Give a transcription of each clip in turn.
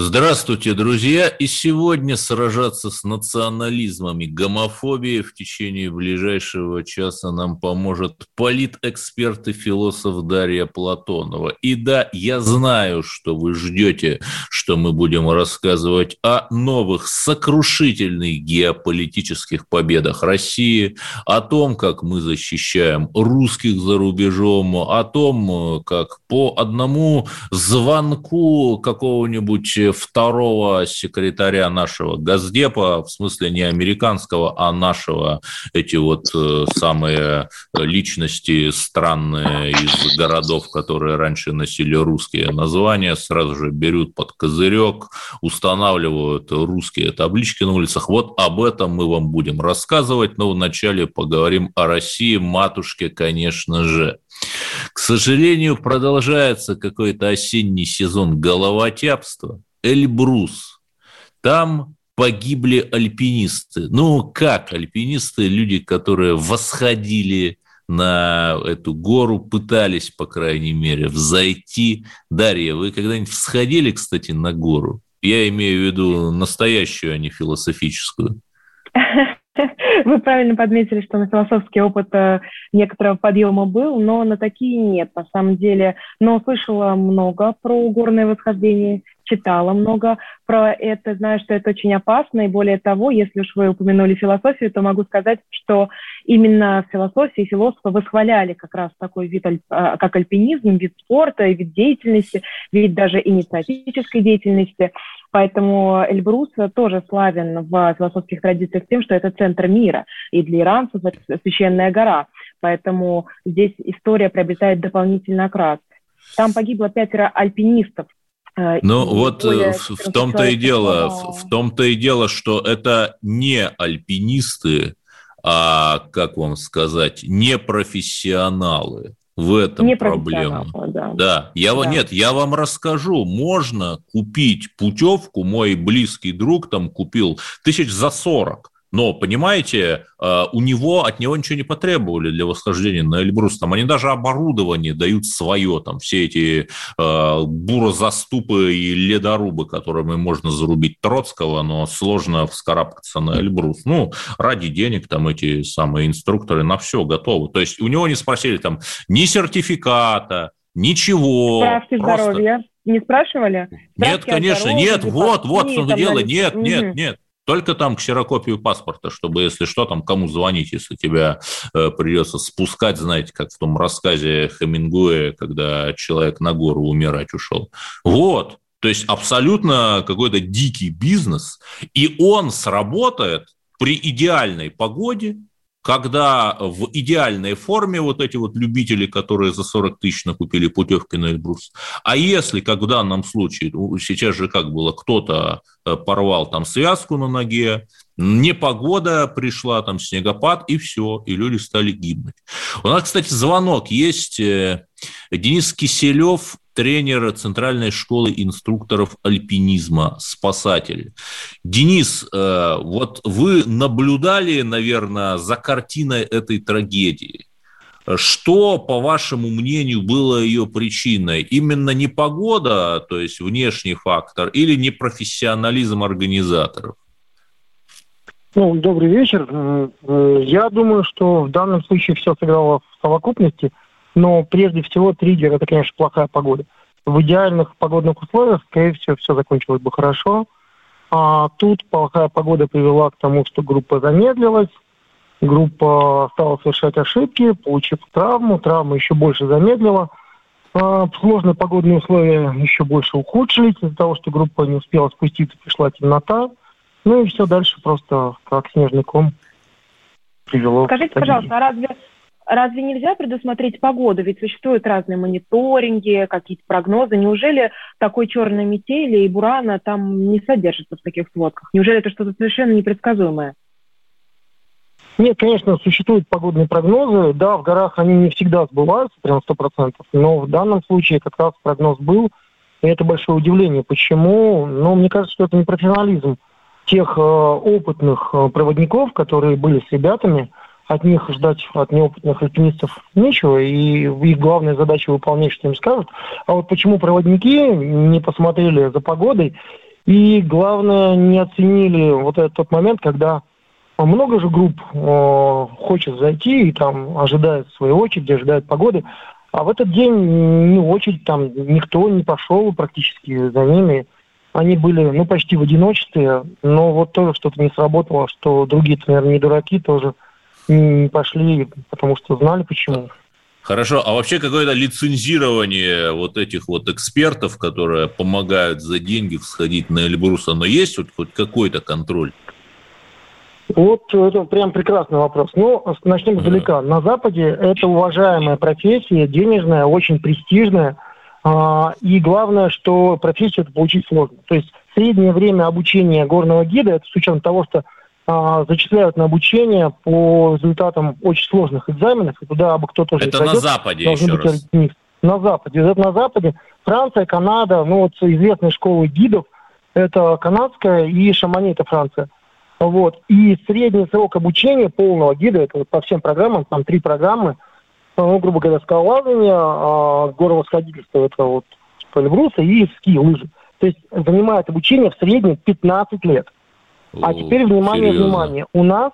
Здравствуйте, друзья! И сегодня сражаться с национализмом и гомофобией в течение ближайшего часа нам поможет политэксперт и философ Дарья Платонова. И да, я знаю, что вы ждете, что мы будем рассказывать о новых сокрушительных геополитических победах России, о том, как мы защищаем русских за рубежом, о том, как по одному звонку какого-нибудь второго секретаря нашего Газдепа, в смысле не американского, а нашего, эти вот э, самые личности странные из городов, которые раньше носили русские названия, сразу же берут под козырек, устанавливают русские таблички на улицах. Вот об этом мы вам будем рассказывать, но вначале поговорим о России, матушке, конечно же. К сожалению, продолжается какой-то осенний сезон головотяпства. Эльбрус. Там погибли альпинисты. Ну, как альпинисты? Люди, которые восходили на эту гору, пытались, по крайней мере, взойти. Дарья, вы когда-нибудь всходили, кстати, на гору? Я имею в виду настоящую, а не философическую. Вы правильно подметили, что на философский опыт э, некоторого подъема был, но на такие нет, на самом деле. Но слышала много про горное восхождение, читала много про это, знаю, что это очень опасно, и более того, если уж вы упомянули философию, то могу сказать, что именно в философии философы восхваляли как раз такой вид, а, как альпинизм, вид спорта, вид деятельности, вид даже инициативической деятельности. Поэтому Эльбрус тоже славен в философских традициях тем, что это центр мира, и для иранцев это священная гора. Поэтому здесь история приобретает дополнительный окрас. Там погибло пятеро альпинистов, ну вот э, в, в том-то и дело, в, в том-то и дело, что это не альпинисты, а как вам сказать, не профессионалы. В этом не проблема. Да. да. Я да. нет, я вам расскажу. Можно купить путевку. Мой близкий друг там купил тысяч за сорок но, понимаете, э, у него, от него ничего не потребовали для восхождения на Эльбрус. Там они даже оборудование дают свое, там все эти э, бурозаступы и ледорубы, которыми можно зарубить Троцкого, но сложно вскарабкаться на Эльбрус. Ну, ради денег там эти самые инструкторы на все готовы. То есть у него не спросили там ни сертификата, ничего. Справки просто... здоровья не спрашивали? Нет, конечно, нет, вот, вот, что дело, нет, нет, нет. Только там ксерокопию паспорта, чтобы, если что, там кому звонить, если тебя э, придется спускать, знаете, как в том рассказе Хемингуэя, когда человек на гору умирать ушел. Вот. То есть абсолютно какой-то дикий бизнес, и он сработает при идеальной погоде, когда в идеальной форме вот эти вот любители, которые за 40 тысяч накупили путевки на Эльбрус, а если, как в данном случае, сейчас же как было, кто-то э, порвал там связку на ноге, непогода пришла, там снегопад, и все, и люди стали гибнуть. У нас, кстати, звонок есть. Денис Киселев тренер Центральной школы инструкторов альпинизма «Спасатель». Денис, э, вот вы наблюдали, наверное, за картиной этой трагедии. Что, по вашему мнению, было ее причиной? Именно непогода, то есть внешний фактор, или непрофессионализм организаторов? Ну, добрый вечер. Э, э, я думаю, что в данном случае все сыграло в совокупности – но прежде всего триггер – это, конечно, плохая погода. В идеальных погодных условиях, скорее всего, все закончилось бы хорошо. А тут плохая погода привела к тому, что группа замедлилась, группа стала совершать ошибки, получив травму, травма еще больше замедлила. А, сложные погодные условия еще больше ухудшились из-за того, что группа не успела спуститься, пришла темнота. Ну и все дальше просто как снежный ком привело. Скажите, пожалуйста, а разве разве нельзя предусмотреть погоду? Ведь существуют разные мониторинги, какие-то прогнозы. Неужели такой черной метели и бурана там не содержится в таких сводках? Неужели это что-то совершенно непредсказуемое? Нет, конечно, существуют погодные прогнозы. Да, в горах они не всегда сбываются, прям сто процентов. Но в данном случае как раз прогноз был. И это большое удивление. Почему? Ну, мне кажется, что это не профессионализм тех э, опытных э, проводников, которые были с ребятами. От них ждать, от неопытных альпинистов нечего, и их главная задача выполнять, что им скажут. А вот почему проводники не посмотрели за погодой, и, главное, не оценили вот этот тот момент, когда много же групп э, хочет зайти и там ожидает своей очереди, ожидает погоды, а в этот день не очередь, там никто не пошел практически за ними. Они были, ну, почти в одиночестве, но вот тоже что-то не сработало, что другие, наверное, не дураки, тоже пошли, потому что знали почему. Хорошо, а вообще какое-то лицензирование вот этих вот экспертов, которые помогают за деньги всходить на Эльбрус, оно есть вот хоть какой-то контроль? Вот это прям прекрасный вопрос. Ну, начнем издалека. На Западе это уважаемая профессия, денежная, очень престижная. А, и главное, что профессию это получить сложно. То есть среднее время обучения горного гида, это с учетом того, что зачисляют на обучение по результатам очень сложных экзаменов, и туда бы кто-то... Это пройдет, на Западе еще раз. Альпинист. На Западе. Это на Западе. Франция, Канада, ну вот известные школы гидов, это канадская и Шамани, это Франция. Вот. И средний срок обучения полного гида, это вот по всем программам, там три программы, ну, грубо говоря, скалолазание, а, горовосходительство, это вот Эльбруса и ски, лыжи. То есть занимает обучение в среднем 15 лет. А теперь, внимание, серьезно? внимание, у нас,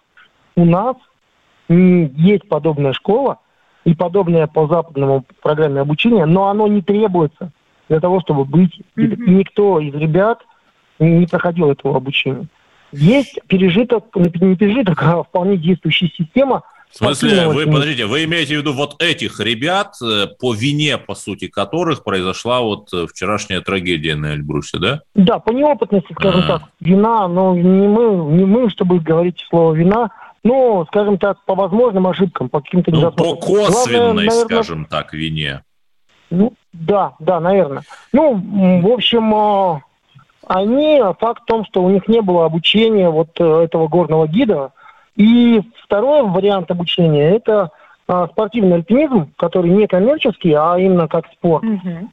у нас есть подобная школа и подобная по западному программе обучения, но оно не требуется для того, чтобы быть. Mm-hmm. И никто из ребят не проходил этого обучения. Есть пережиток, не пережиток, а вполне действующая система. В смысле, вы, подождите, вы имеете в виду вот этих ребят, э, по вине, по сути, которых произошла вот э, вчерашняя трагедия на Эльбрусе, да? Да, по неопытности, скажем А-а-а. так, вина, но не мы, не мы, чтобы говорить слово вина, но, скажем так, по возможным ошибкам, по каким-то ну, по косвенной, Главное, наверное, скажем так, вине. Ну, да, да, наверное. Ну, в общем, а, они, факт в том, что у них не было обучения вот э, этого горного гида. И второй вариант обучения – это а, спортивный альпинизм, который не коммерческий, а именно как спорт.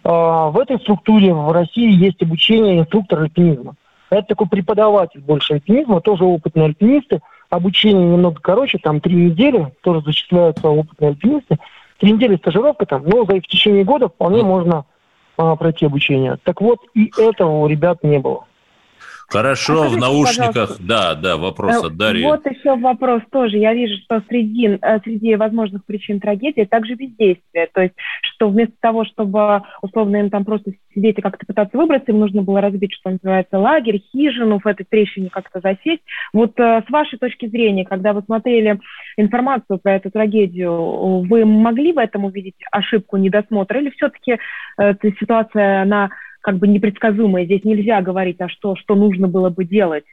А, в этой структуре в России есть обучение инструктора альпинизма. Это такой преподаватель больше альпинизма, тоже опытные альпинисты. Обучение немного короче, там три недели, тоже зачисляются опытные альпинисты. Три недели стажировка там, но за в течение года вполне можно а, пройти обучение. Так вот, и этого у ребят не было. Хорошо, а в наушниках, пожалуйста. да, да, вопрос от Дарьи. Вот еще вопрос тоже. Я вижу, что среди, э, среди возможных причин трагедии также бездействие. То есть, что вместо того, чтобы условно им там просто сидеть и как-то пытаться выбраться, им нужно было разбить, что называется, лагерь, хижину, в этой трещине как-то засесть. Вот э, с вашей точки зрения, когда вы смотрели информацию про эту трагедию, вы могли в этом увидеть ошибку, недосмотр, или все-таки э, эта ситуация, она как бы непредсказуемое. Здесь нельзя говорить, а что, что нужно было бы делать.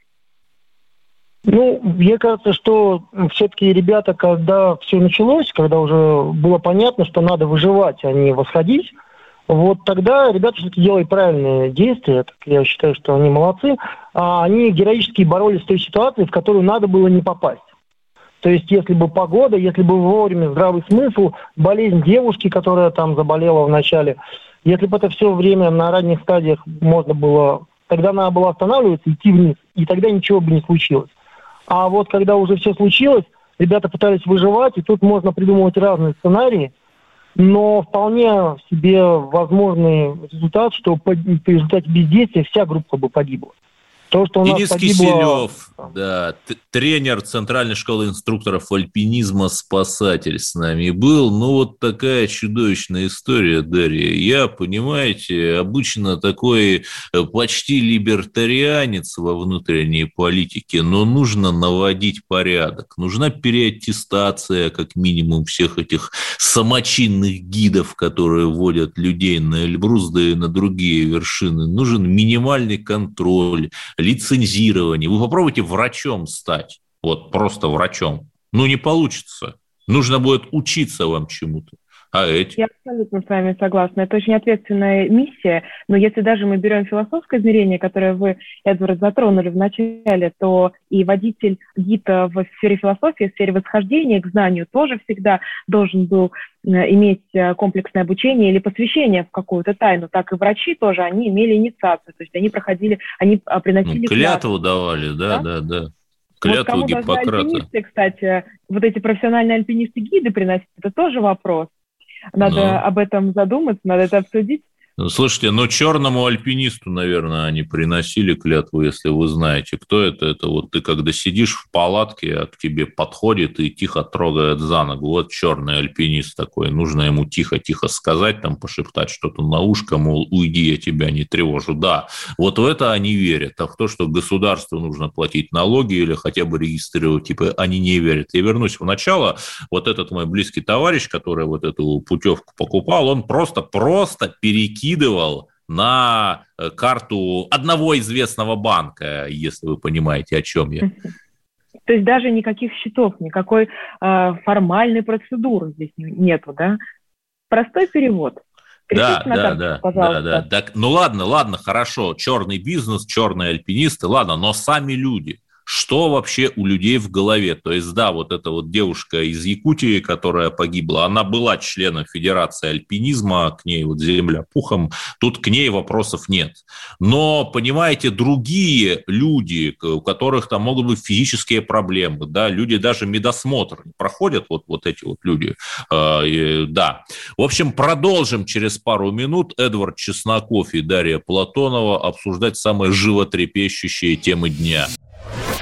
Ну, мне кажется, что все-таки ребята, когда все началось, когда уже было понятно, что надо выживать, а не восходить, вот тогда ребята все-таки делали правильные действия, так я считаю, что они молодцы, а они героически боролись с той ситуацией, в которую надо было не попасть. То есть, если бы погода, если бы вовремя здравый смысл, болезнь девушки, которая там заболела в начале, если бы это все время на ранних стадиях можно было, тогда надо было останавливаться, идти вниз, и тогда ничего бы не случилось. А вот когда уже все случилось, ребята пытались выживать, и тут можно придумывать разные сценарии, но вполне себе возможный результат, что в результате бездействия вся группа бы погибла. То, что у нас Денис погибло... Киселев, да, тренер Центральной школы инструкторов альпинизма «Спасатель» с нами был. Ну, вот такая чудовищная история, Дарья. Я, понимаете, обычно такой э, почти либертарианец во внутренней политике, но нужно наводить порядок. Нужна переаттестация, как минимум, всех этих самочинных гидов, которые вводят людей на Эльбрус, да и на другие вершины. Нужен минимальный контроль, лицензирование. Вы попробуйте врачом стать, вот просто врачом. Ну, не получится. Нужно будет учиться вам чему-то. А эти? Я абсолютно с вами согласна. Это очень ответственная миссия, но если даже мы берем философское измерение, которое вы, Эдвард, затронули в начале, то и водитель гида в сфере философии, в сфере восхождения к знанию тоже всегда должен был э, иметь э, комплексное обучение или посвящение в какую-то тайну, так и врачи тоже, они имели инициацию, то есть они проходили, они а, приносили... Ну, клятву давали, да, да, да. да. Клятву вот Гиппократа. Альпинисты, кстати, вот эти профессиональные альпинисты-гиды приносят, это тоже вопрос. Надо ну. об этом задуматься, надо это обсудить. Ну, слушайте, но черному альпинисту, наверное, они приносили клятву, если вы знаете, кто это. Это вот ты, когда сидишь в палатке, а к тебе подходит и тихо трогает за ногу. Вот черный альпинист такой. Нужно ему тихо-тихо сказать, там пошептать что-то на ушко, мол, уйди, я тебя не тревожу. Да, вот в это они верят. А в то, что государству нужно платить налоги или хотя бы регистрировать, типа, они не верят. Я вернусь в начало. Вот этот мой близкий товарищ, который вот эту путевку покупал, он просто-просто перекинул перекидывал на э, карту одного известного банка, если вы понимаете, о чем я. То есть даже никаких счетов, никакой э, формальной процедуры здесь нету, да? Простой перевод. Да, да, карту, да, пожалуйста. да, да. Так, ну ладно, ладно, хорошо, черный бизнес, черные альпинисты, ладно, но сами люди – что вообще у людей в голове. То есть, да, вот эта вот девушка из Якутии, которая погибла, она была членом Федерации альпинизма, к ней вот земля пухом, тут к ней вопросов нет. Но, понимаете, другие люди, у которых там могут быть физические проблемы, да, люди даже медосмотр проходят, вот, вот эти вот люди, э, да. В общем, продолжим через пару минут. Эдвард Чесноков и Дарья Платонова обсуждать самые животрепещущие темы дня.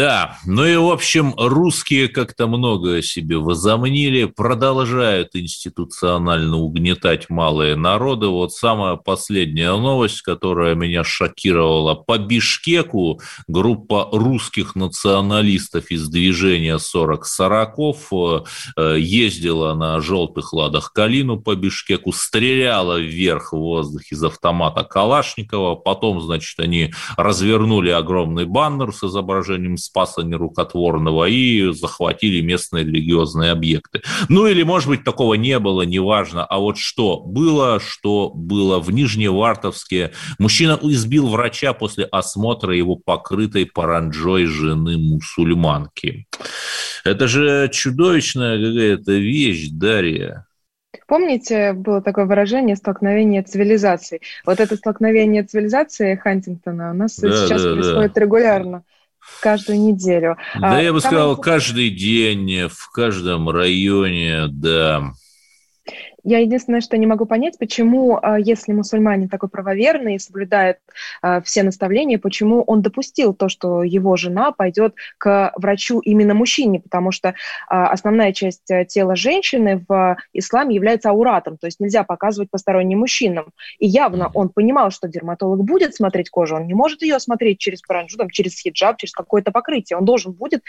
Да, ну и, в общем, русские как-то многое себе возомнили, продолжают институционально угнетать малые народы. Вот самая последняя новость, которая меня шокировала. По Бишкеку группа русских националистов из движения 40 сороков э, ездила на желтых ладах Калину по Бишкеку, стреляла вверх в воздух из автомата Калашникова, потом, значит, они развернули огромный баннер с изображением Спаса Нерукотворного и захватили местные религиозные объекты. Ну или, может быть, такого не было, неважно. А вот что было, что было в Нижневартовске. Мужчина избил врача после осмотра его покрытой паранджой жены мусульманки. Это же чудовищная какая-то вещь, Дарья. Помните, было такое выражение «столкновение цивилизаций». Вот это столкновение цивилизации Хантингтона у нас да, сейчас да, происходит да. регулярно каждую неделю. Да, а, я бы сказал, каждый день, в каждом районе, да. Я единственное, что не могу понять, почему, а, если мусульманин такой правоверный и соблюдает а, все наставления, почему он допустил то, что его жена пойдет к врачу именно мужчине, потому что а, основная часть тела женщины в исламе является ауратом, то есть нельзя показывать посторонним мужчинам. И явно он понимал, что дерматолог будет смотреть кожу, он не может ее смотреть через паранджу, там, через хиджаб, через какое-то покрытие, он должен будет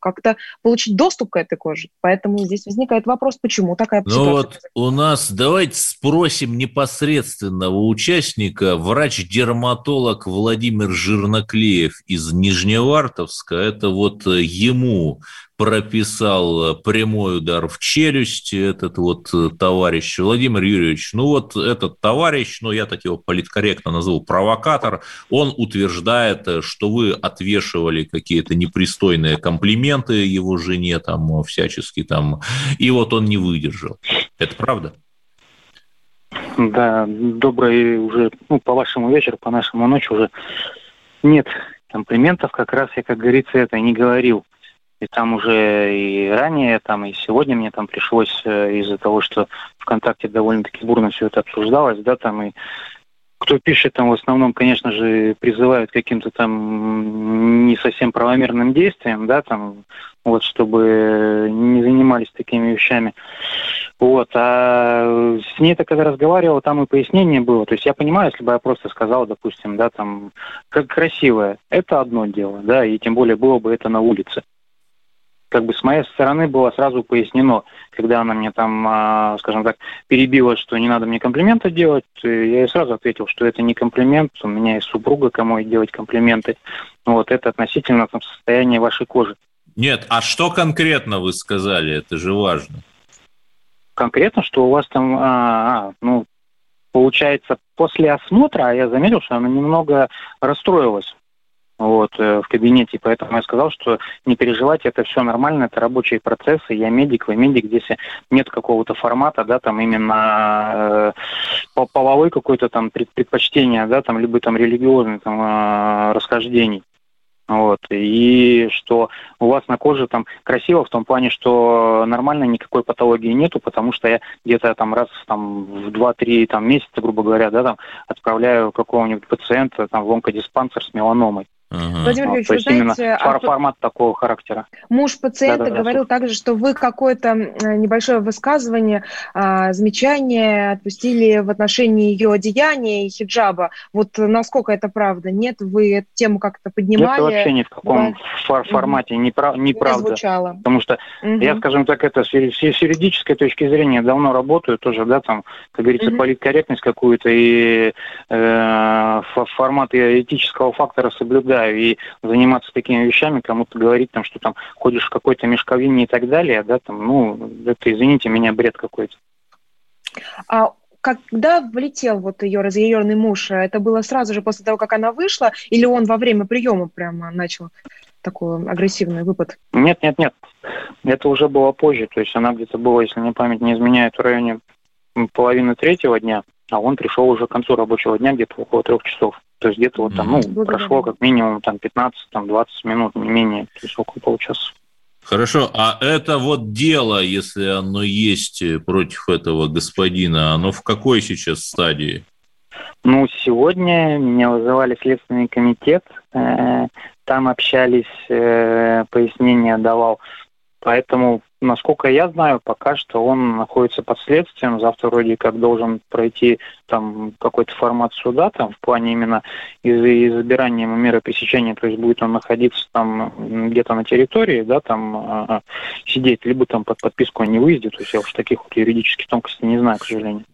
как-то получить доступ к этой коже. Поэтому здесь возникает вопрос, почему такая ну. Вот у нас, давайте спросим непосредственного участника, врач-дерматолог Владимир Жирноклеев из Нижневартовска. Это вот ему прописал прямой удар в челюсть этот вот товарищ Владимир Юрьевич. Ну вот этот товарищ, ну я так его политкорректно назову, провокатор, он утверждает, что вы отвешивали какие-то непристойные комплименты его жене там всячески там, и вот он не выдержал. Это правда? Да, добрый уже, ну, по вашему вечер, по нашему ночь уже нет комплиментов, как раз я, как говорится, это не говорил. И там уже и ранее, там и сегодня мне там пришлось э, из-за того, что ВКонтакте довольно-таки бурно все это обсуждалось, да, там и кто пишет там в основном, конечно же, призывают каким-то там не совсем правомерным действиям, да, там, вот, чтобы не занимались такими вещами. Вот, а с ней-то когда разговаривал, там и пояснение было. То есть я понимаю, если бы я просто сказал, допустим, да, там, как красивое, это одно дело, да, и тем более было бы это на улице как бы с моей стороны было сразу пояснено, когда она мне там, а, скажем так, перебила, что не надо мне комплименты делать, я ей сразу ответил, что это не комплимент, у меня есть супруга, кому делать комплименты. Вот это относительно там, состояния вашей кожи. Нет, а что конкретно вы сказали? Это же важно. Конкретно, что у вас там, а, а, ну, получается, после осмотра, а я заметил, что она немного расстроилась вот, э, в кабинете. Поэтому я сказал, что не переживайте, это все нормально, это рабочие процессы. Я медик, вы медик, здесь нет какого-то формата, да, там именно э, половой какой-то там предпочтения, да, там, либо там религиозный там э, расхождений. Вот. И что у вас на коже там красиво в том плане, что нормально никакой патологии нету, потому что я где-то там раз там в 2-3 там, месяца, грубо говоря, да, там отправляю какого-нибудь пациента там в онкодиспансер с меланомой. Ага. Владимир Юрьевич, вы знаете... А... формат такого характера. Муж пациента да, да, говорил да. также, что вы какое-то небольшое высказывание, а, замечание отпустили в отношении ее одеяния и хиджаба. Вот насколько это правда? Нет, вы эту тему как-то поднимали? Это вообще ни в каком да. формате угу. не, прав... не, не правда. звучало. Потому что угу. я, скажем так, это с юридической точки зрения давно работаю тоже, да, там, как говорится, угу. политкорректность какую-то и э, формат этического фактора соблюдаю осуждаю. И заниматься такими вещами, кому-то говорить, там, что там ходишь в какой-то мешковине и так далее, да, там, ну, это, извините меня, бред какой-то. А когда влетел вот ее разъяренный муж, это было сразу же после того, как она вышла, или он во время приема прямо начал такой агрессивный выпад? Нет, нет, нет. Это уже было позже. То есть она где-то была, если мне память не изменяет, в районе половины третьего дня, а он пришел уже к концу рабочего дня, где-то около трех часов. То есть где-то вот там, ну, Благодарю. прошло как минимум там 15-20 минут, не менее, то есть около получаса. Хорошо, а это вот дело, если оно есть против этого господина, оно в какой сейчас стадии? Ну, сегодня меня вызывали в Следственный комитет, э, там общались, э, пояснения давал. Поэтому Насколько я знаю, пока что он находится под следствием. Завтра вроде как должен пройти там какой-то формат суда, там в плане именно из избирания ему меры пресечения, то есть будет он находиться там где-то на территории, да, там э, сидеть, либо там под подписку о невыезде. То есть я уж таких вот юридических тонкостей не знаю, к сожалению.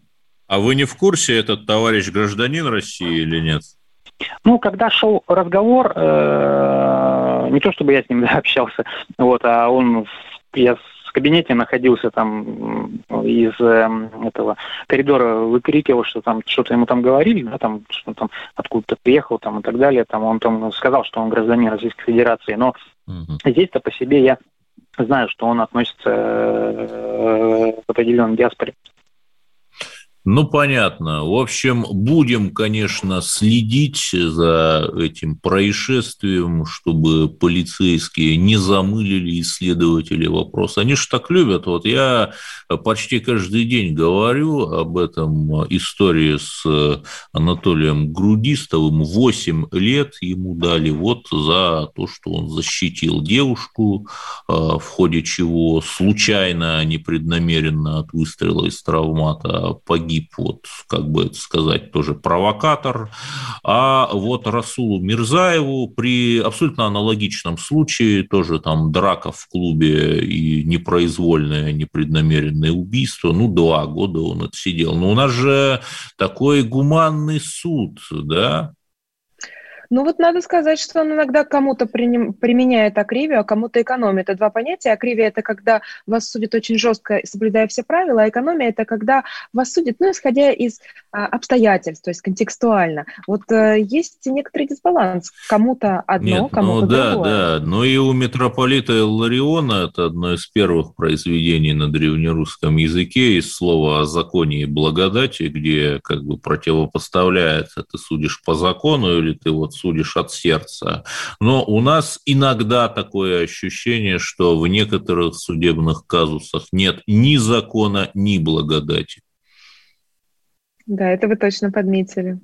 А вы не в курсе, этот товарищ гражданин России или нет? Ну, когда шел разговор, э, не то чтобы я с ним да, общался, вот, а он, я кабинете находился там из э, этого коридора выкрикивал, что там что-то ему там говорили, да, там, что там откуда-то приехал там и так далее. Там он там сказал, что он гражданин Российской Федерации. Но угу. здесь-то по себе я знаю, что он относится э, к определенной диаспоре. Ну, понятно. В общем, будем, конечно, следить за этим происшествием, чтобы полицейские не замылили исследователи вопрос. Они же так любят. Вот я почти каждый день говорю об этом истории с Анатолием Грудистовым. Восемь лет ему дали вот за то, что он защитил девушку, в ходе чего случайно, а непреднамеренно от выстрела из травмата погиб погиб, вот, как бы это сказать, тоже провокатор. А вот Расулу Мирзаеву при абсолютно аналогичном случае, тоже там драка в клубе и непроизвольное, непреднамеренное убийство, ну, два года он отсидел. Но у нас же такой гуманный суд, да, ну вот надо сказать, что он иногда кому-то применяет акривию, а кому-то экономит. Это два понятия. Акривия – это когда вас судят очень жестко, соблюдая все правила, а экономия – это когда вас судят, ну, исходя из а, обстоятельств, то есть контекстуально. Вот а, есть некоторый дисбаланс. Кому-то одно, Нет, кому-то ну, да, другое. Да, но и у митрополита Лариона, это одно из первых произведений на древнерусском языке, из слова о законе и благодати, где как бы противопоставляется, ты судишь по закону или ты вот судишь от сердца. Но у нас иногда такое ощущение, что в некоторых судебных казусах нет ни закона, ни благодати. Да, это вы точно подметили.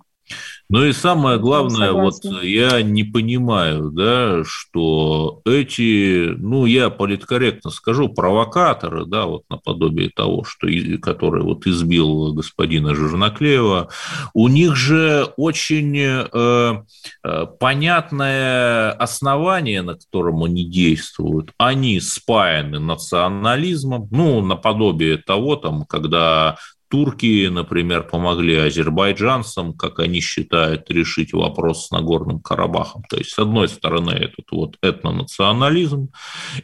Ну и самое главное, вот я не понимаю, да, что эти, ну я политкорректно скажу, провокаторы, да, вот наподобие того, что, который вот избил господина Жирноклеева, у них же очень э, э, понятное основание, на котором они действуют. Они спаяны национализмом, ну, наподобие того, там, когда Турки, например, помогли азербайджанцам, как они считают, решить вопрос с Нагорным Карабахом. То есть, с одной стороны, этот вот этнонационализм,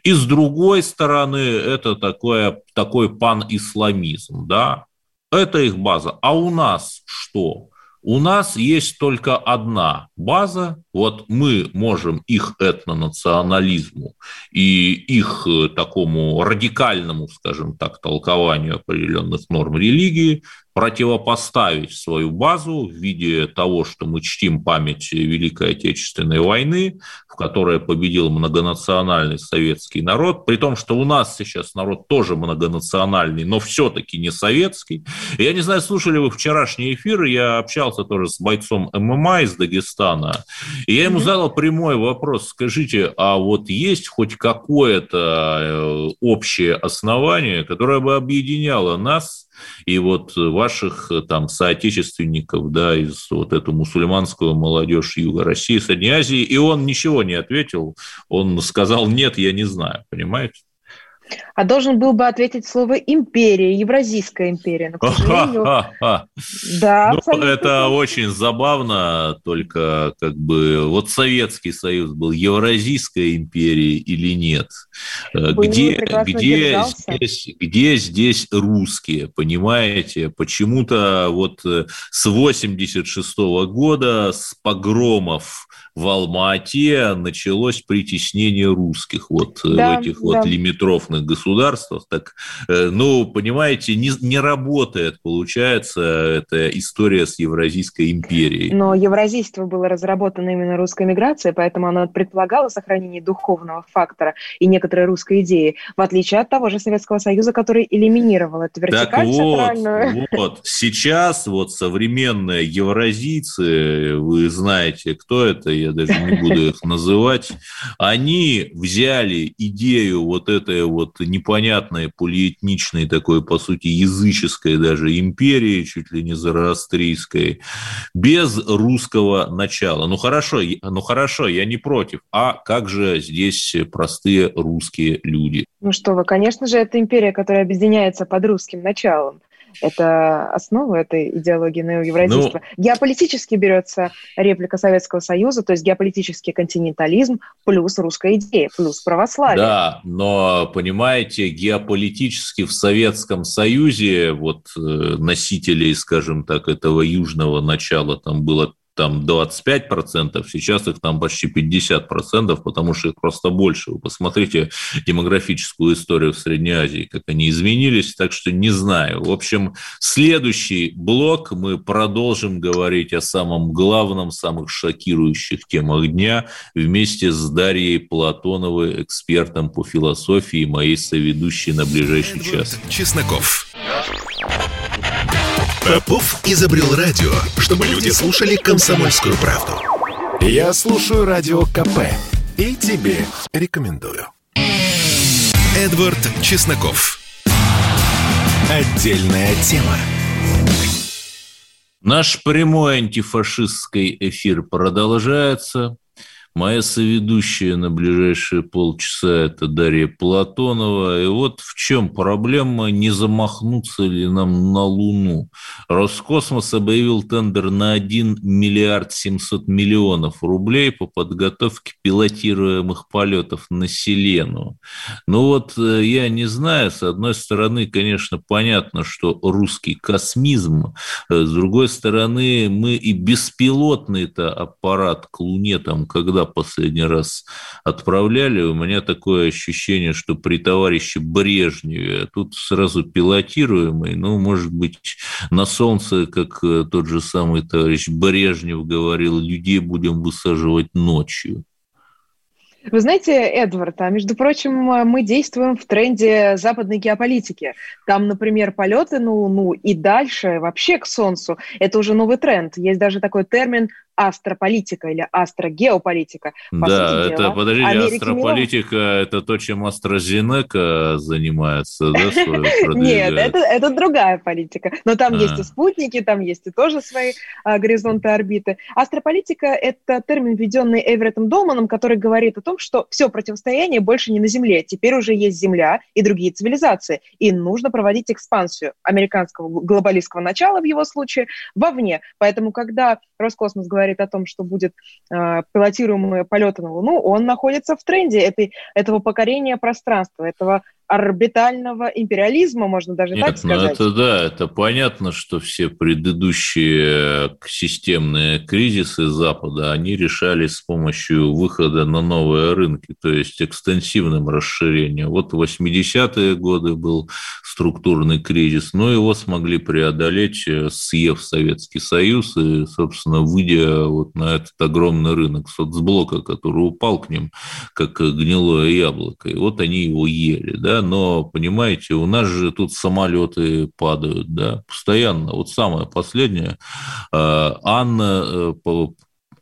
и с другой стороны, это такое, такой панисламизм, да, это их база. А у нас что? У нас есть только одна база, вот мы можем их этнонационализму и их э, такому радикальному, скажем так, толкованию определенных норм религии противопоставить свою базу в виде того, что мы чтим память Великой Отечественной войны, в которой победил многонациональный советский народ, при том, что у нас сейчас народ тоже многонациональный, но все-таки не советский. Я не знаю, слушали вы вчерашний эфир, я общался тоже с бойцом ММА из Дагестана, и я ему задал прямой вопрос, скажите, а вот есть хоть какое-то э, общее основание, которое бы объединяло нас и вот ваших э, там соотечественников, да, из вот эту мусульманскую молодежь Юга России, Средней Азии, и он ничего не ответил, он сказал, нет, я не знаю, понимаете? А должен был бы ответить слово империя, Евразийская империя. Но, к сожалению... Да, ну, это очень забавно, только как бы вот Советский Союз был Евразийской империей или нет? Э, где, где, здесь, где здесь русские, понимаете? Почему-то вот э, с 86 -го года, с погромов в Алма-Ате началось притеснение русских вот э, да, в этих да. вот лимитрофных государствах. Так, э, ну, понимаете, не, не работает, получается, эта история с Евразийской империей. Но евразийство было разработано именно русской миграцией, поэтому оно предполагало сохранение духовного фактора и некоторой русской идеи, в отличие от того же Советского Союза, который элиминировал эту вертикаль так вот, вот, сейчас вот современные евразийцы, вы знаете, кто это, я даже не буду их называть, они взяли идею вот этой вот непонятной полиэтничной такой, по сути, языческой даже империи, чуть ли не зороастрийской, без русского начала. Ну хорошо, ну хорошо, я не против. А как же здесь простые русские люди? Ну что вы, конечно же, это империя, которая объединяется под русским началом. Это основа этой идеологии неоевразийства. Ну, Геополитически берется реплика Советского Союза, то есть геополитический континентализм плюс русская идея, плюс православие. Да, но, понимаете, геополитически в Советском Союзе вот э, носителей, скажем так, этого южного начала там было там 25%, сейчас их там почти 50%, потому что их просто больше. Вы посмотрите демографическую историю в Средней Азии, как они изменились, так что не знаю. В общем, следующий блок мы продолжим говорить о самом главном, самых шокирующих темах дня вместе с Дарьей Платоновой, экспертом по философии, моей соведущей на ближайший Эдвард час. Чесноков. Попов изобрел радио, чтобы люди слушали комсомольскую правду. Я слушаю радио КП и тебе рекомендую. Эдвард Чесноков. Отдельная тема. Наш прямой антифашистский эфир продолжается. Моя соведущая на ближайшие полчаса – это Дарья Платонова. И вот в чем проблема, не замахнуться ли нам на Луну. Роскосмос объявил тендер на 1 миллиард 700 миллионов рублей по подготовке пилотируемых полетов на Селену. Ну вот э, я не знаю, с одной стороны, конечно, понятно, что русский космизм, э, с другой стороны, мы и беспилотный-то аппарат к Луне там, когда последний раз отправляли, у меня такое ощущение, что при товарище Брежневе тут сразу пилотируемый, ну, может быть, на солнце, как э, тот же самый товарищ Брежнев говорил, людей будем высаживать ночью. Вы знаете, Эдвард, а между прочим, мы действуем в тренде западной геополитики. Там, например, полеты на Луну и дальше вообще к Солнцу. Это уже новый тренд. Есть даже такой термин астрополитика или астрогеополитика. По да, это, дела, подождите, Америки астрополитика это то, чем AstraZeneca занимается, да, Нет, это, это другая политика. Но там а. есть и спутники, там есть и тоже свои а, горизонты орбиты. Астрополитика – это термин, введенный Эвереттом Долманом, который говорит о том, что все противостояние больше не на Земле. Теперь уже есть Земля и другие цивилизации. И нужно проводить экспансию американского глобалистского начала в его случае вовне. Поэтому, когда Роскосмос говорит говорит о том, что будет э, пилотируемые полеты на Луну, он находится в тренде этой, этого покорения пространства, этого орбитального империализма, можно даже Нет, так ну сказать. Ну это да, это понятно, что все предыдущие системные кризисы Запада, они решались с помощью выхода на новые рынки, то есть экстенсивным расширением. Вот в 80-е годы был структурный кризис, но его смогли преодолеть, э, съев Советский Союз и, собственно, выйдя вот на этот огромный рынок соцблока, который упал к ним, как гнилое яблоко. И вот они его ели, да, но, понимаете, у нас же тут самолеты падают, да, постоянно. Вот самое последнее, э, Ан, э,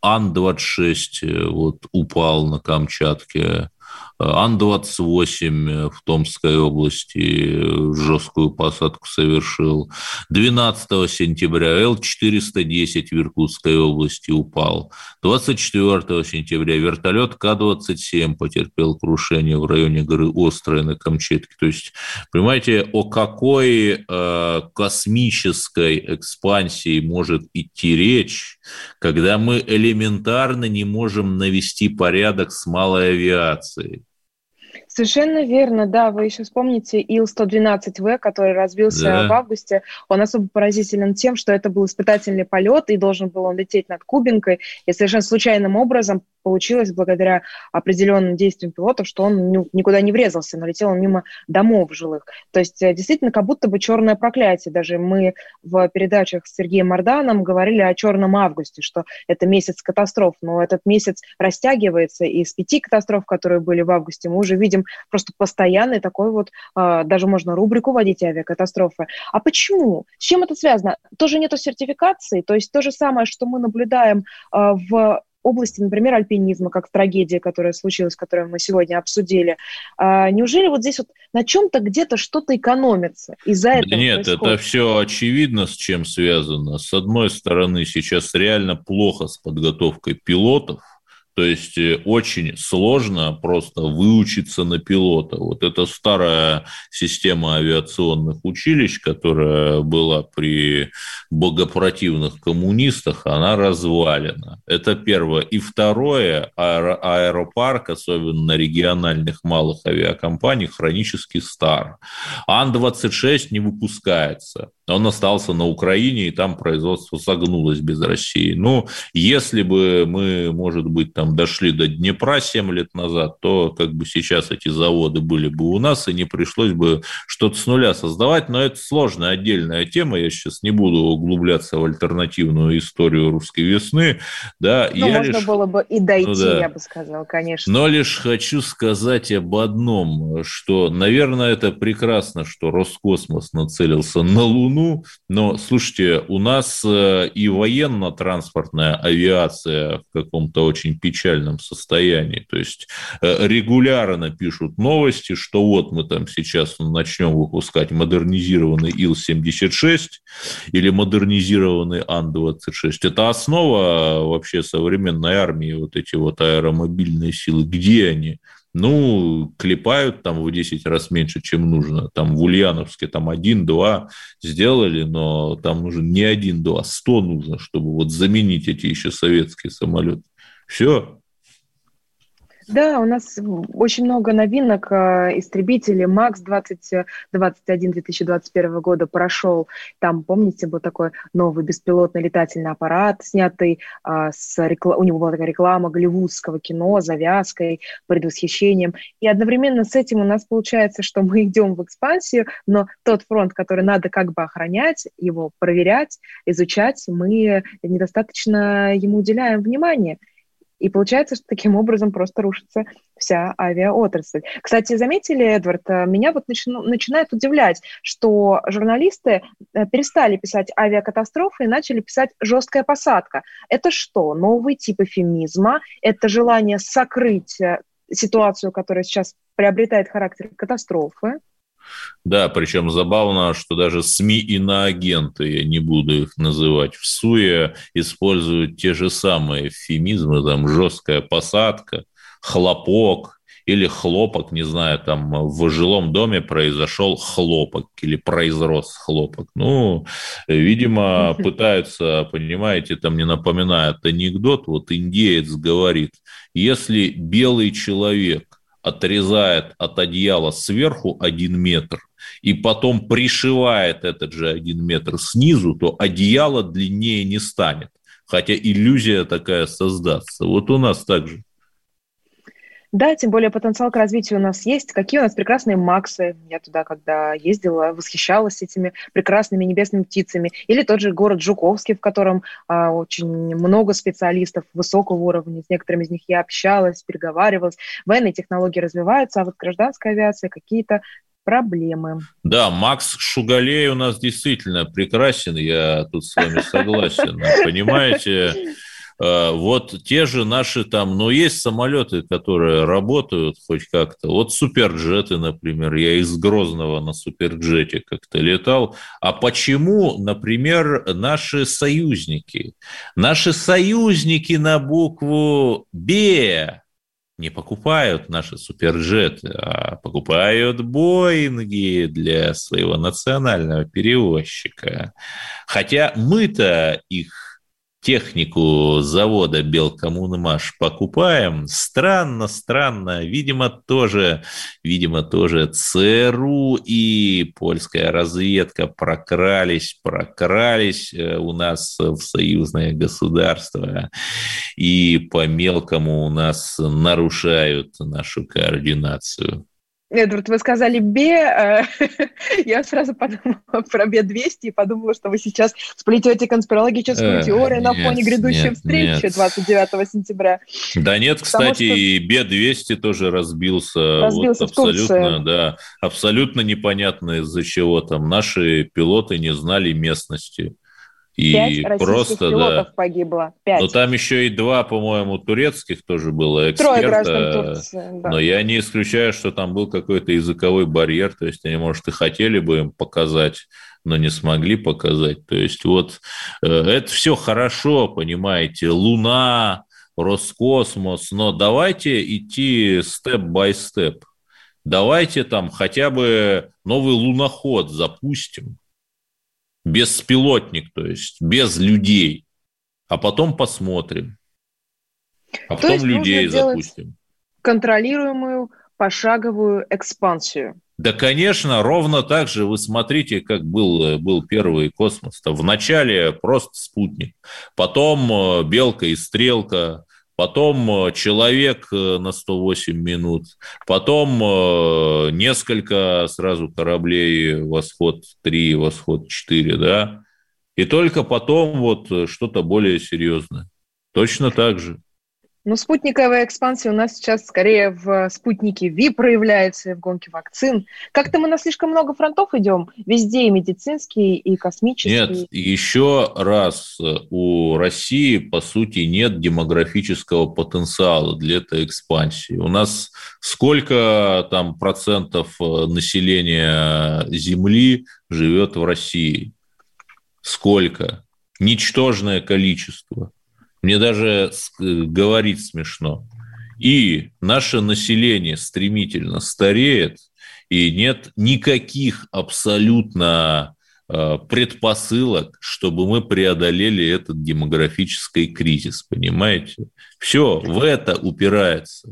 Ан-26 э, вот упал на Камчатке, Ан-28 в Томской области жесткую посадку совершил. 12 сентября Л-410 в Иркутской области упал. 24 сентября вертолет К-27 потерпел крушение в районе горы Острая на Камчатке. То есть, понимаете, о какой э, космической экспансии может идти речь, когда мы элементарно не можем навести порядок с малой авиацией. Совершенно верно, да. Вы еще вспомните Ил-112В, который разбился да. в августе. Он особо поразителен тем, что это был испытательный полет, и должен был он лететь над Кубинкой, и совершенно случайным образом получилось благодаря определенным действиям пилотов, что он никуда не врезался, но летел он мимо домов жилых. То есть э, действительно как будто бы черное проклятие. Даже мы в передачах с Сергеем Марданом говорили о черном августе, что это месяц катастроф, но этот месяц растягивается, из пяти катастроф, которые были в августе, мы уже видим просто постоянный такой вот, а, даже можно рубрику вводить авиакатастрофы. А почему? С чем это связано? Тоже нету сертификации, то есть то же самое, что мы наблюдаем а, в области, например, альпинизма, как трагедия, которая случилась, которую мы сегодня обсудили. А, неужели вот здесь вот на чем-то где-то что-то экономится из-за да этого? Нет, происходит? это все очевидно, с чем связано. С одной стороны, сейчас реально плохо с подготовкой пилотов, то есть э, очень сложно просто выучиться на пилота. Вот эта старая система авиационных училищ, которая была при богопротивных коммунистах, она развалена. Это первое. И второе, аэро аэропарк, особенно на региональных малых авиакомпаниях, хронически стар. Ан-26 не выпускается он остался на Украине, и там производство согнулось без России. Ну, если бы мы, может быть, там дошли до Днепра 7 лет назад, то как бы сейчас эти заводы были бы у нас, и не пришлось бы что-то с нуля создавать, но это сложная отдельная тема, я сейчас не буду углубляться в альтернативную историю русской весны. Да, ну, я можно лишь... было бы и дойти, ну, да. я бы сказал, конечно. Но лишь хочу сказать об одном, что, наверное, это прекрасно, что Роскосмос нацелился на Луну, Луну. Но, слушайте, у нас э, и военно-транспортная авиация в каком-то очень печальном состоянии. То есть э, регулярно пишут новости, что вот мы там сейчас начнем выпускать модернизированный Ил-76 или модернизированный Ан-26. Это основа вообще современной армии, вот эти вот аэромобильные силы. Где они? ну, клепают там в 10 раз меньше, чем нужно. Там в Ульяновске там один-два сделали, но там нужен не один-два, сто нужно, чтобы вот заменить эти еще советские самолеты. Все, да, у нас очень много новинок. Э, истребители МАКС 2021 2021 года прошел. Там, помните, был такой новый беспилотный летательный аппарат, снятый а, с рекла... у него была такая реклама голливудского кино, завязкой, предвосхищением. И одновременно с этим у нас получается, что мы идем в экспансию, но тот фронт, который надо как бы охранять, его проверять, изучать, мы недостаточно ему уделяем внимания. И получается, что таким образом просто рушится вся авиаотрасль. Кстати, заметили, Эдвард, э, меня вот начну, начинает удивлять, что журналисты э, перестали писать авиакатастрофы и начали писать жесткая посадка. Это что, новый тип эфемизма? Это желание сокрыть э, ситуацию, которая сейчас приобретает характер катастрофы? Да, причем забавно, что даже СМИ иноагенты, я не буду их называть, в СУЕ используют те же самые эвфемизмы, там жесткая посадка, хлопок или хлопок, не знаю, там в жилом доме произошел хлопок или произрос хлопок. Ну, видимо, пытаются, понимаете, там не напоминает анекдот, вот индеец говорит, если белый человек отрезает от одеяла сверху один метр и потом пришивает этот же один метр снизу, то одеяло длиннее не станет. Хотя иллюзия такая создастся. Вот у нас так же. Да, тем более потенциал к развитию у нас есть. Какие у нас прекрасные Максы. Я туда, когда ездила, восхищалась этими прекрасными небесными птицами. Или тот же город Жуковский, в котором а, очень много специалистов высокого уровня. С некоторыми из них я общалась, переговаривалась. Военные технологии развиваются, а вот гражданская авиация какие-то проблемы. Да, Макс Шугалей у нас действительно прекрасен, я тут с вами согласен. Понимаете, вот те же наши там, ну, есть самолеты, которые работают хоть как-то. Вот суперджеты, например, я из Грозного на суперджете как-то летал. А почему, например, наши союзники? Наши союзники на букву «Б» не покупают наши суперджеты, а покупают Боинги для своего национального перевозчика. Хотя мы-то их технику завода Белкоммунмаш покупаем. Странно, странно. Видимо, тоже, видимо, тоже ЦРУ и польская разведка прокрались, прокрались э, у нас в союзное государство и по мелкому у нас нарушают нашу координацию. Эдвард, вы сказали Б, э, я сразу подумала про Б-200 и подумала, что вы сейчас сплетете конспирологическую теорию на фоне грядущей встречи 29 сентября. Да нет, кстати, и Б-200 тоже разбился. Разбился абсолютно, да, абсолютно непонятно из-за чего там. Наши пилоты не знали местности. И Пять просто, да. погибло. Пять. Но там еще и два, по-моему, турецких тоже было эксперта. Трое граждан Турции, да. Но я не исключаю, что там был какой-то языковой барьер, то есть они, может, и хотели бы им показать, но не смогли показать. То есть вот э, это все хорошо, понимаете, Луна, Роскосмос, но давайте идти степ-бай-степ. Давайте там хотя бы новый луноход запустим беспилотник, то есть без людей, а потом посмотрим. А потом людей запустим. Контролируемую пошаговую экспансию. Да, конечно, ровно так же. Вы смотрите, как был, был первый космос. -то. Вначале просто спутник, потом э, белка и стрелка, потом э, человек э, на 108 минут, потом э, несколько сразу кораблей «Восход-3», «Восход-4», да, и только потом вот что-то более серьезное. Точно так же. Ну, спутниковая экспансия у нас сейчас скорее в спутнике ВИ проявляется, в гонке вакцин. Как-то мы на слишком много фронтов идем, везде и медицинские, и космические. Нет, еще раз, у России, по сути, нет демографического потенциала для этой экспансии. У нас сколько там процентов населения Земли живет в России? Сколько? Ничтожное количество. Мне даже говорить смешно. И наше население стремительно стареет, и нет никаких абсолютно э, предпосылок, чтобы мы преодолели этот демографический кризис, понимаете? Все в это упирается.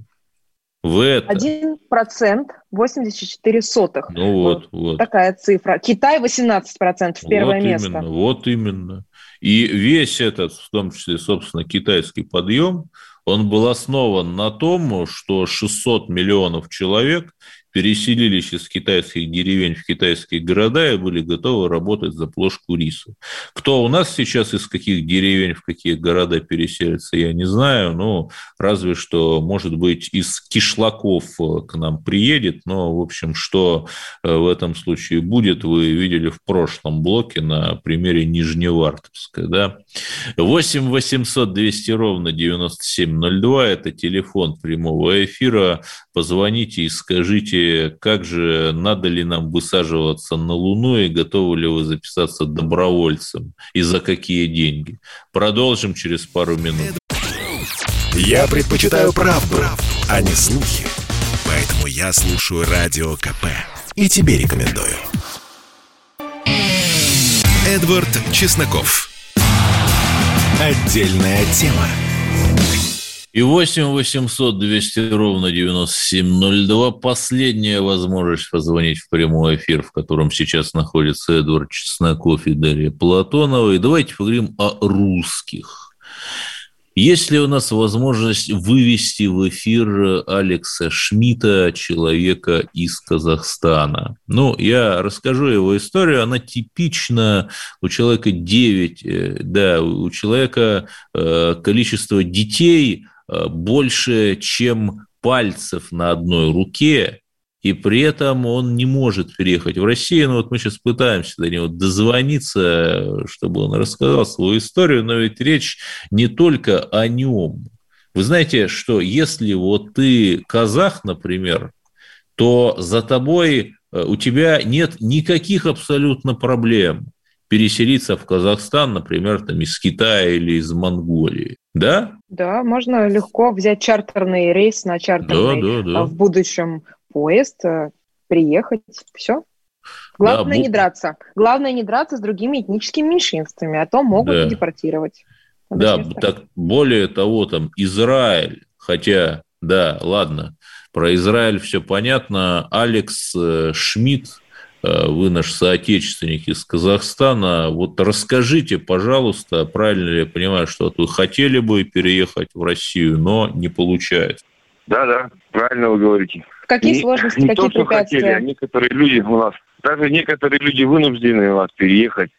В это. Один процент 84 сотых. Ну вот, вот, вот. Такая цифра. Китай 18 процентов, первое вот место. Именно, вот именно. И весь этот, в том числе, собственно, китайский подъем, он был основан на том, что 600 миллионов человек переселились из китайских деревень в китайские города и были готовы работать за плошку риса. Кто у нас сейчас из каких деревень в какие города переселится, я не знаю, но разве что, может быть, из кишлаков э, к нам приедет, но, в общем, что э, в этом случае будет, вы видели в прошлом блоке на примере Нижневартовска, да. 8 800 200 ровно 9702 – это телефон прямого эфира. Позвоните и скажите, как же надо ли нам высаживаться на Луну и готовы ли вы записаться добровольцем и за какие деньги. Продолжим через пару минут. Я предпочитаю правду, а не слухи. Поэтому я слушаю Радио КП. И тебе рекомендую. Эдвард Чесноков. Отдельная тема. И 8 800 200 ровно 9702. Последняя возможность позвонить в прямой эфир, в котором сейчас находится Эдвард Чесноков и Дарья Платонова. И давайте поговорим о русских. Есть ли у нас возможность вывести в эфир Алекса Шмидта, человека из Казахстана? Ну, я расскажу его историю. Она типична. У человека 9, э, да, у человека э, количество детей больше, чем пальцев на одной руке, и при этом он не может переехать в Россию. Ну вот мы сейчас пытаемся до него дозвониться, чтобы он рассказал свою историю, но ведь речь не только о нем. Вы знаете, что если вот ты казах, например, то за тобой э, у тебя нет никаких абсолютно проблем переселиться в Казахстан, например, там из Китая или из Монголии. Да? Да, можно легко взять чартерный рейс на чартерный да, да, да. в будущем поезд, э, приехать, все. Главное да, не драться. Главное не драться с другими этническими меньшинствами, а то могут да. депортировать. да, так более того, там Израиль, хотя, да, ладно, про Израиль все понятно. Алекс э, Шмидт, вы наш соотечественник из Казахстана. Вот расскажите, пожалуйста, правильно ли я понимаю, что вы хотели бы переехать в Россию, но не получается? Да, да, правильно вы говорите. Какие не, сложности, не какие то, что препятствия? Хотели, а некоторые люди у нас, даже некоторые люди вынуждены у нас переехать,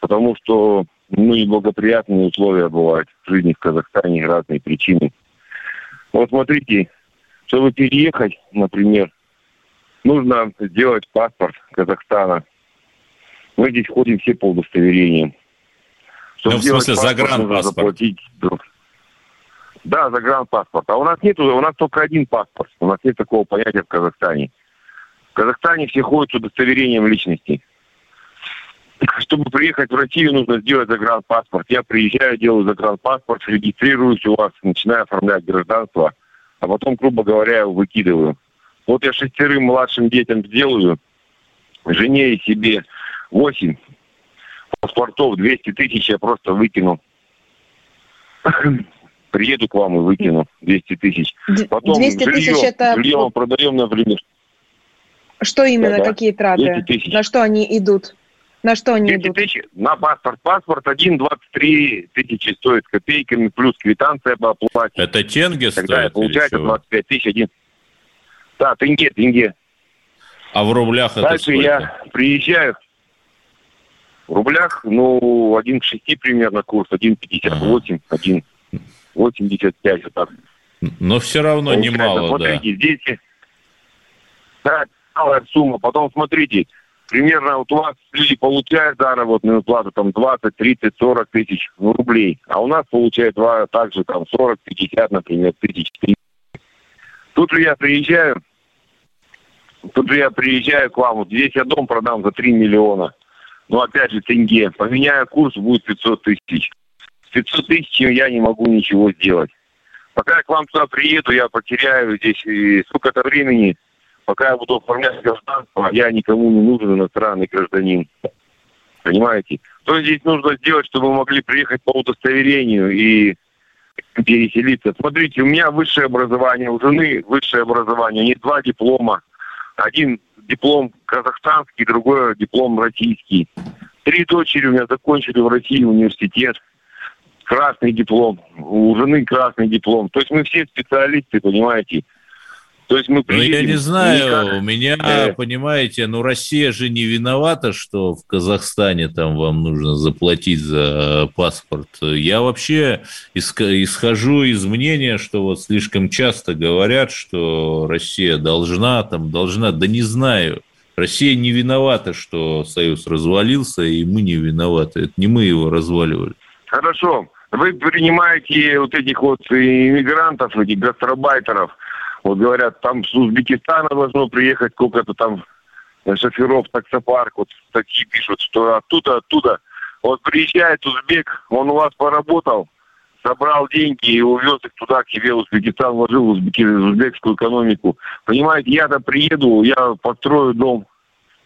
потому что ну, неблагоприятные условия бывают в жизни в Казахстане, разные причины. Вот смотрите, чтобы переехать, например, нужно сделать паспорт Казахстана. Мы здесь ходим все по удостоверениям. Чтобы ну, в смысле, загранпаспорт? Заплатить да, загранпаспорт. А у нас нет, у нас только один паспорт. У нас нет такого понятия в Казахстане. В Казахстане все ходят с удостоверением личности. Чтобы приехать в Россию, нужно сделать загранпаспорт. Я приезжаю, делаю загранпаспорт, регистрируюсь у вас, начинаю оформлять гражданство, а потом, грубо говоря, выкидываю. Вот я шестерым младшим детям сделаю, жене и себе восемь паспортов, 200 тысяч я просто выкину приеду к вам и выкину 200 тысяч. Потом 200 жилье, тысяч это... жилье мы продаем, например. Что именно, да, какие траты? На что они идут? На что они идут? Тысяч, на паспорт. Паспорт 1,23 тысячи стоит копейками, плюс квитанция по оплате. Это тенге Тогда стоит? Получается 25 тысяч один. Да, тенге, тенге. А в рублях это Дальше сколько? я приезжаю. В рублях, ну, 1 к 6 примерно курс, 1,58, ага. 1 85, вот так. Но все равно Получается, немало, смотрите, да. здесь да, малая сумма. Потом смотрите, примерно вот у вас люди получают заработную плату там 20, 30, 40 тысяч рублей, а у нас получают также там 40, 50, например, тысяч. Тут же я приезжаю, тут я приезжаю к вам, вот здесь я дом продам за 3 миллиона. Ну, опять же, тенге. Поменяю курс, будет 500 тысяч. 500 тысяч я не могу ничего сделать. Пока я к вам туда приеду, я потеряю здесь сколько-то времени. Пока я буду оформлять гражданство, я никому не нужен иностранный гражданин. Понимаете? То здесь нужно сделать, чтобы мы могли приехать по удостоверению и переселиться. Смотрите, у меня высшее образование, у жены высшее образование, не два диплома. Один диплом казахстанский, другой диплом российский. Три дочери у меня закончили в России университет красный диплом, у жены красный диплом. То есть мы все специалисты, понимаете. То есть мы приедем... Ну, я не знаю, никак... у меня, э... понимаете, ну, Россия же не виновата, что в Казахстане там вам нужно заплатить за паспорт. Я вообще исхожу из мнения, что вот слишком часто говорят, что Россия должна, там, должна, да не знаю. Россия не виновата, что Союз развалился, и мы не виноваты. Это не мы его разваливали. Хорошо. Вы принимаете вот этих вот иммигрантов, этих гастробайтеров, вот говорят, там с Узбекистана должно приехать сколько-то там шоферов таксопарк, вот такие пишут, что оттуда, оттуда. Вот приезжает узбек, он у вас поработал, собрал деньги и увез их туда, к себе Узбекистан, вложил в, узбеки, узбекскую экономику. Понимаете, я-то приеду, я построю дом,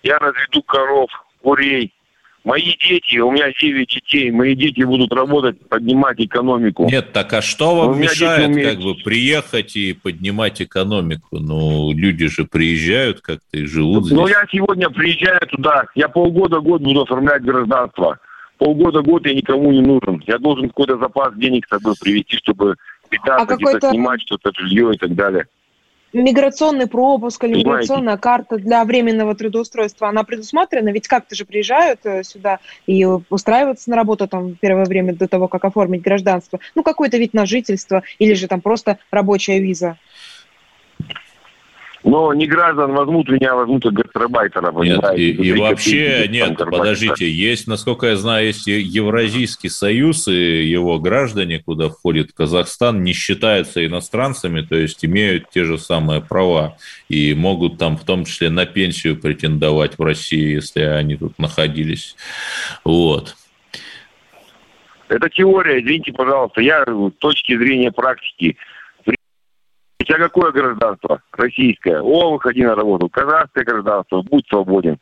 я разведу коров, курей, Мои дети, у меня 9 детей, мои дети будут работать, поднимать экономику. Нет, так а что вам мешает как бы приехать и поднимать экономику? Ну, люди же приезжают как-то и живут ну, здесь. Ну, я сегодня приезжаю туда, я полгода-год буду оформлять гражданство. Полгода-год я никому не нужен. Я должен какой-то запас денег с собой привезти, чтобы питаться, а где-то снимать что-то, жилье и так далее миграционный пропуск или миграционная карта для временного трудоустройства, она предусмотрена? Ведь как-то же приезжают э, сюда и устраиваются на работу там первое время до того, как оформить гражданство. Ну, какой-то вид на жительство или же там просто рабочая виза. Но не граждан возьмут, меня возьмут как гастробайтера. Нет, и, и вообще, нет, подождите, есть, насколько я знаю, есть Евразийский союз, и его граждане, куда входит Казахстан, не считаются иностранцами, то есть имеют те же самые права и могут там в том числе на пенсию претендовать в России, если они тут находились. Вот. Это теория, извините, пожалуйста. Я с точки зрения практики у тебя какое гражданство? Российское. О, выходи на работу. Казахское гражданство. Будь свободен.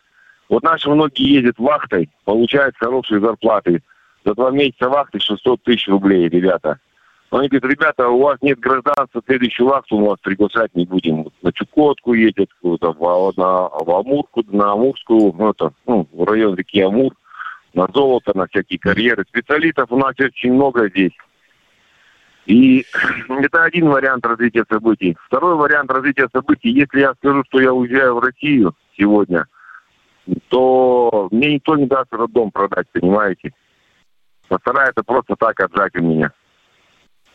Вот наши многие ездят вахтой, получают хорошие зарплаты. За два месяца вахты 600 тысяч рублей, ребята. Они говорят, ребята, у вас нет гражданства, следующую вахту мы вас приглашать не будем. На Чукотку едет, в, на, в Амурку, на Амурскую, ну, это, ну, в район реки Амур, на золото, на всякие карьеры. Специалистов у нас очень много здесь. И это один вариант развития событий. Второй вариант развития событий, если я скажу, что я уезжаю в Россию сегодня, то мне никто не даст роддом продать, понимаете? Постарается просто так отжать у меня.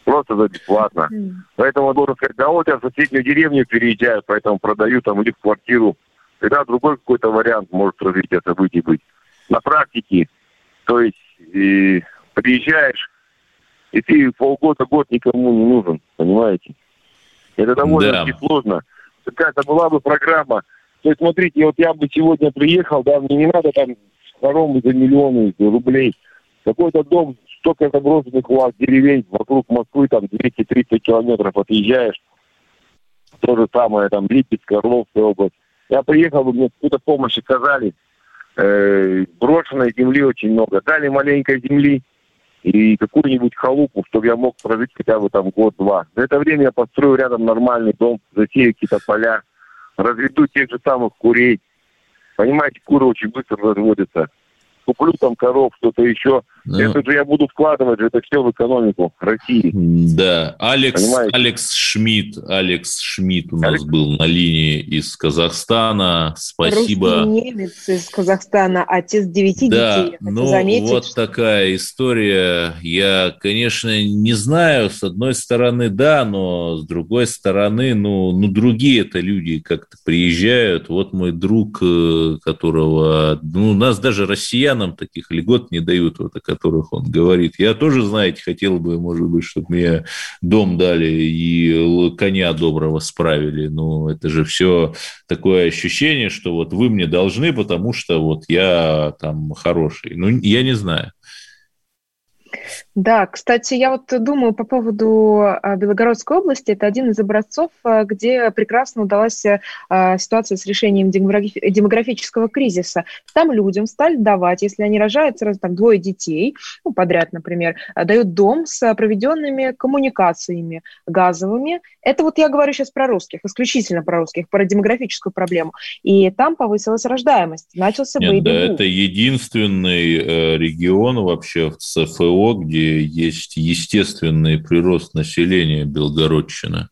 Просто за бесплатно. Mm. Поэтому должен сказать, да вот я в соседнюю деревню переезжаю, поэтому продаю там или в квартиру. Тогда другой какой-то вариант может развития событий быть. На практике, то есть и приезжаешь, и ты полгода-год никому не нужен, понимаете? Это довольно да. сложно. Какая-то была бы программа. То есть, смотрите, вот я бы сегодня приехал, да, мне не надо там хоромы за миллионы рублей. Какой-то дом, столько заброшенных у вас деревень вокруг Москвы, там 230 километров отъезжаешь. То же самое, там, Липецк, Орловская область. Я приехал бы, мне какую-то помощь оказали. Э, брошенной земли очень много. Дали маленькой земли, и какую-нибудь халупу, чтобы я мог прожить хотя бы там год-два. За это время я построю рядом нормальный дом, засею какие-то поля, разведу тех же самых курей. Понимаете, куры очень быстро разводятся куплю там коров, что-то еще. Ну, это же я буду вкладывать это все в экономику России. Да, Алекс, Алекс Шмидт, Алекс Шмидт у нас Алекс... был на линии из Казахстана. Спасибо. Русский немец из Казахстана, отец девяти да, детей. ну заметить, вот что... такая история. Я, конечно, не знаю, с одной стороны, да, но с другой стороны, ну, ну другие это люди как-то приезжают. Вот мой друг, э, которого, ну, у нас даже россиян нам таких льгот не дают, вот о которых он говорит. Я тоже, знаете, хотел бы, может быть, чтобы мне дом дали и коня доброго справили. Но это же все такое ощущение, что вот вы мне должны, потому что вот я там хороший. Ну, я не знаю. Да, кстати, я вот думаю по поводу а, Белгородской области. Это один из образцов, а, где прекрасно удалась а, ситуация с решением демографического кризиса. Там людям стали давать, если они рожают сразу там двое детей, ну, подряд, например, дают дом с проведенными коммуникациями газовыми. Это вот я говорю сейчас про русских, исключительно про русских, про демографическую проблему. И там повысилась рождаемость, начался Нет, да, это единственный э, регион вообще в ЦФО, где есть естественный прирост населения Белгородчина.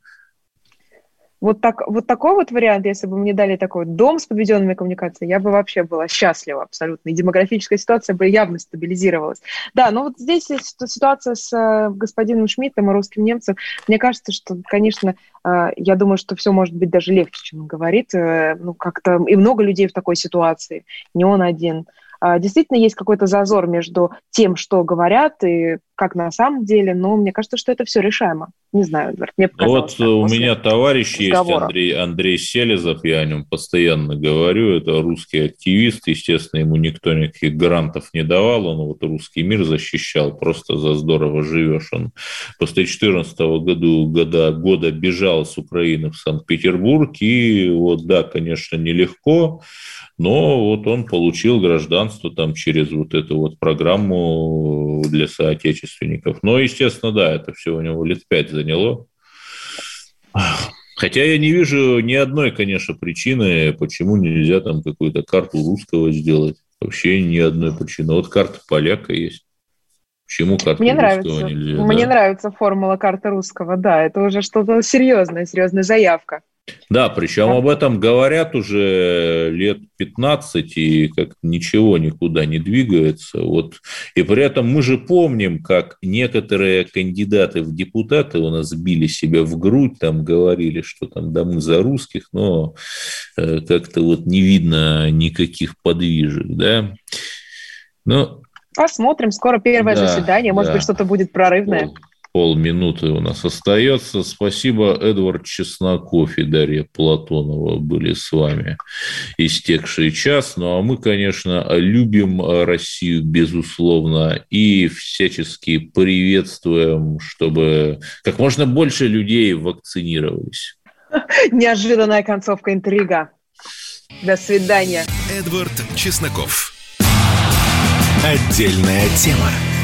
вот, так, вот такой вот вариант, если бы мне дали такой дом с подведенными коммуникациями, я бы вообще была счастлива абсолютно. И демографическая ситуация бы явно стабилизировалась. Да, но вот здесь ситуация с э, господином Шмидтом и русским немцем. Мне кажется, что, конечно, э, я думаю, что все может быть даже легче, чем он говорит. Э, ну, как-то и много людей в такой ситуации, не он один. А, действительно есть какой-то зазор между тем, что говорят, и как на самом деле, но мне кажется, что это все решаемо. Не знаю, Эдвард, мне показалось. Вот у меня товарищ разговора. есть, Андрей, Андрей Селезов, я о нем постоянно говорю, это русский активист, естественно, ему никто никаких грантов не давал, он вот русский мир защищал, просто за здорово живешь. Он после 2014 года, года, года бежал с Украины в Санкт-Петербург, и вот, да, конечно, нелегко, но вот он получил гражданство там через вот эту вот программу для соотечественников. Но, естественно, да, это все у него лет пять заняло. Хотя я не вижу ни одной, конечно, причины, почему нельзя там какую-то карту русского сделать. Вообще ни одной причины. Вот карта поляка есть. Почему карта Мне русского нравится. нельзя? Мне да? нравится формула карты русского, да. Это уже что-то серьезное, серьезная заявка. Да, причем об этом говорят уже лет 15, и как ничего никуда не двигается. Вот. И при этом мы же помним, как некоторые кандидаты в депутаты у нас били себя в грудь, там говорили, что там да мы за русских, но э, как-то вот не видно никаких подвижек, да. Ну, Посмотрим, скоро первое да, заседание, может да. быть, что-то будет прорывное полминуты у нас остается. Спасибо, Эдвард Чесноков и Дарья Платонова были с вами истекший час. Ну, а мы, конечно, любим Россию, безусловно, и всячески приветствуем, чтобы как можно больше людей вакцинировались. Неожиданная концовка интрига. До свидания. Эдвард Чесноков. Отдельная тема.